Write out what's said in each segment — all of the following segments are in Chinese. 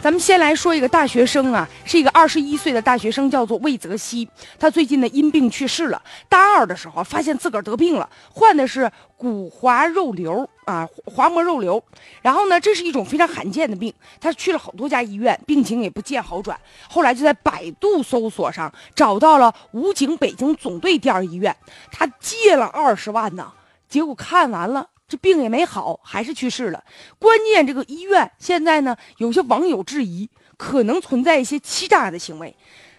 咱们先来说一个大学生啊，是一个二十一岁的大学生，叫做魏泽西。他最近呢因病去世了。大二的时候发现自个儿得病了，患的是骨滑肉瘤啊，滑膜肉瘤。然后呢，这是一种非常罕见的病。他去了好多家医院，病情也不见好转。后来就在百度搜索上找到了武警北京总队第二医院，他借了二十万呢，结果看完了。这病也没好，还是去世了。关键这个医院现在呢，有些网友质疑，可能存在一些欺诈的行为。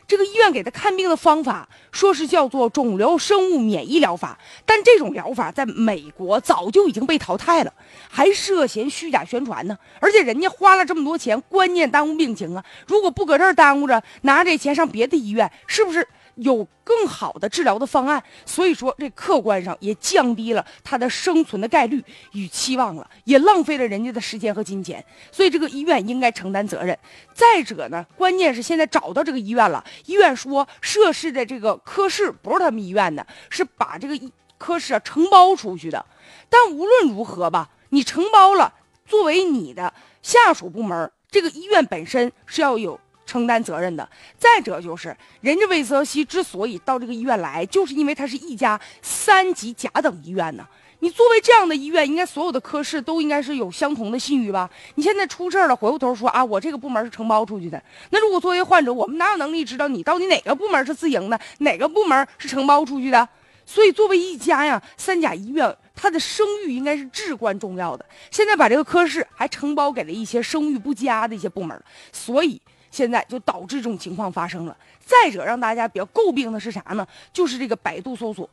这个医院给他看病的方法，说是叫做肿瘤生物免疫疗法，但这种疗法在美国早就已经被淘汰了，还涉嫌虚假宣传呢。而且人家花了这么多钱，关键耽误病情啊！如果不搁这儿耽误着，拿这钱上别的医院，是不是？有更好的治疗的方案，所以说这客观上也降低了他的生存的概率与期望了，也浪费了人家的时间和金钱，所以这个医院应该承担责任。再者呢，关键是现在找到这个医院了，医院说涉事的这个科室不是他们医院的，是把这个科室啊承包出去的。但无论如何吧，你承包了，作为你的下属部门，这个医院本身是要有。承担责任的。再者就是，人家魏泽西之所以到这个医院来，就是因为他是一家三级甲等医院呢。你作为这样的医院，应该所有的科室都应该是有相同的信誉吧？你现在出事了，回过头说啊，我这个部门是承包出去的。那如果作为患者，我们哪有能力知道你到底哪个部门是自营的，哪个部门是承包出去的？所以，作为一家呀三甲医院，它的声誉应该是至关重要的。现在把这个科室还承包给了一些声誉不佳的一些部门，所以。现在就导致这种情况发生了。再者，让大家比较诟病的是啥呢？就是这个百度搜索。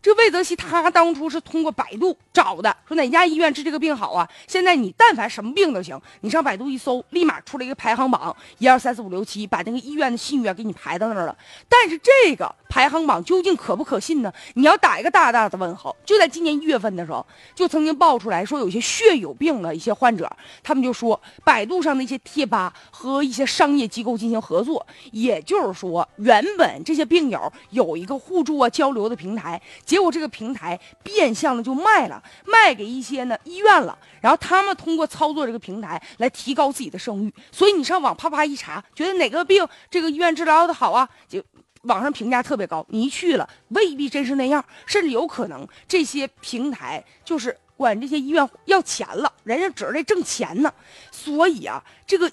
这魏则西他当初是通过百度找的，说哪家医院治这个病好啊？现在你但凡什么病都行，你上百度一搜，立马出来一个排行榜，一二三四五六七，把那个医院的信誉啊给你排到那儿了。但是这个排行榜究竟可不可信呢？你要打一个大大的问号。就在今年一月份的时候，就曾经爆出来说有些血友病的一些患者，他们就说百度上的一些贴吧和一些商业机构进行合作，也就是说原本这些病友有一个互助啊交流的平台。结果这个平台变相的就卖了，卖给一些呢医院了，然后他们通过操作这个平台来提高自己的声誉。所以你上网啪啪一查，觉得哪个病这个医院治疗的好啊，就网上评价特别高。你一去了，未必真是那样，甚至有可能这些平台就是管这些医院要钱了，人家指着这挣钱呢。所以啊，这个。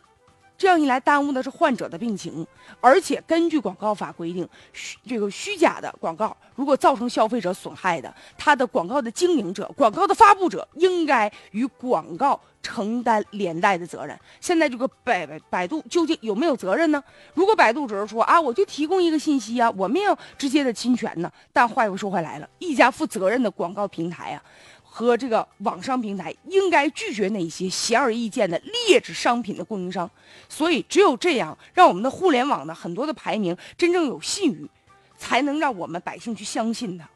这样一来，耽误的是患者的病情，而且根据广告法规定，虚这个虚假的广告如果造成消费者损害的，他的广告的经营者、广告的发布者应该与广告承担连带的责任。现在这个百百度究竟有没有责任呢？如果百度只是说啊，我就提供一个信息啊，我没有直接的侵权呢，但话又说回来了，一家负责任的广告平台啊。和这个网商平台应该拒绝那些显而易见的劣质商品的供应商，所以只有这样，让我们的互联网的很多的排名真正有信誉，才能让我们百姓去相信它。